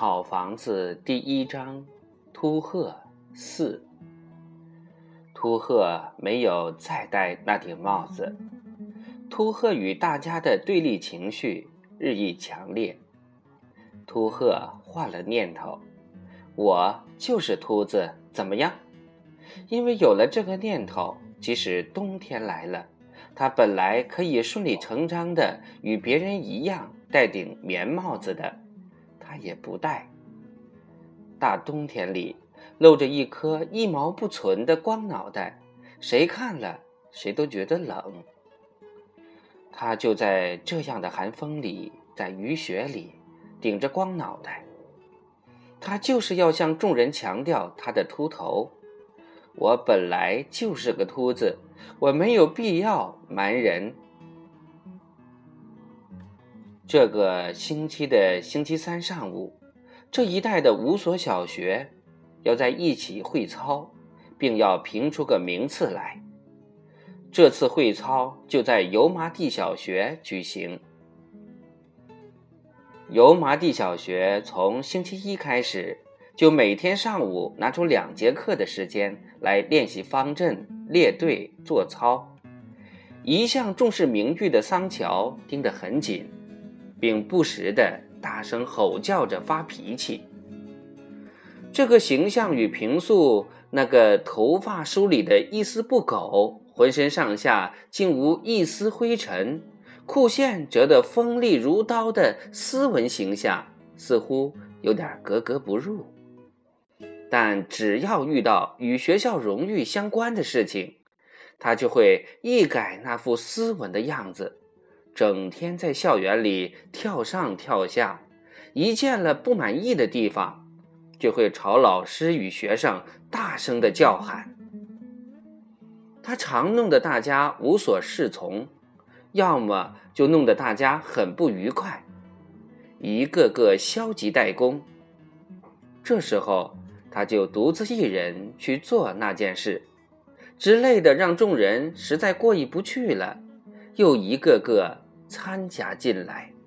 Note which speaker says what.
Speaker 1: 草房子第一章：秃鹤四。秃鹤没有再戴那顶帽子。秃鹤与大家的对立情绪日益强烈。秃鹤换了念头：我就是秃子，怎么样？因为有了这个念头，即使冬天来了，他本来可以顺理成章的与别人一样戴顶棉帽子的。他也不戴。大冬天里，露着一颗一毛不存的光脑袋，谁看了谁都觉得冷。他就在这样的寒风里，在雨雪里，顶着光脑袋。他就是要向众人强调他的秃头。我本来就是个秃子，我没有必要瞒人。这个星期的星期三上午，这一带的五所小学要在一起会操，并要评出个名次来。这次会操就在油麻地小学举行。油麻地小学从星期一开始，就每天上午拿出两节课的时间来练习方阵、列队、做操。一向重视名誉的桑乔盯得很紧。并不时的大声吼叫着发脾气。这个形象与平素那个头发梳理的一丝不苟、浑身上下竟无一丝灰尘、裤线折得锋利如刀的斯文形象，似乎有点格格不入。但只要遇到与学校荣誉相关的事情，他就会一改那副斯文的样子。整天在校园里跳上跳下，一见了不满意的地方，就会朝老师与学生大声的叫喊。他常弄得大家无所适从，要么就弄得大家很不愉快，一个个消极怠工。这时候，他就独自一人去做那件事，之类的，让众人实在过意不去了，又一个个。参加进来。